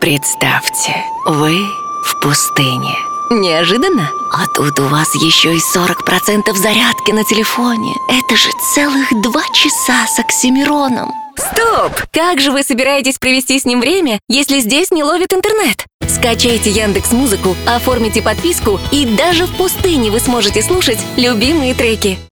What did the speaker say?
Представьте, вы в пустыне. Неожиданно? А тут у вас еще и 40% зарядки на телефоне. Это же целых два часа с Оксимироном. Стоп! Как же вы собираетесь провести с ним время, если здесь не ловит интернет? Скачайте Яндекс Музыку, оформите подписку, и даже в пустыне вы сможете слушать любимые треки.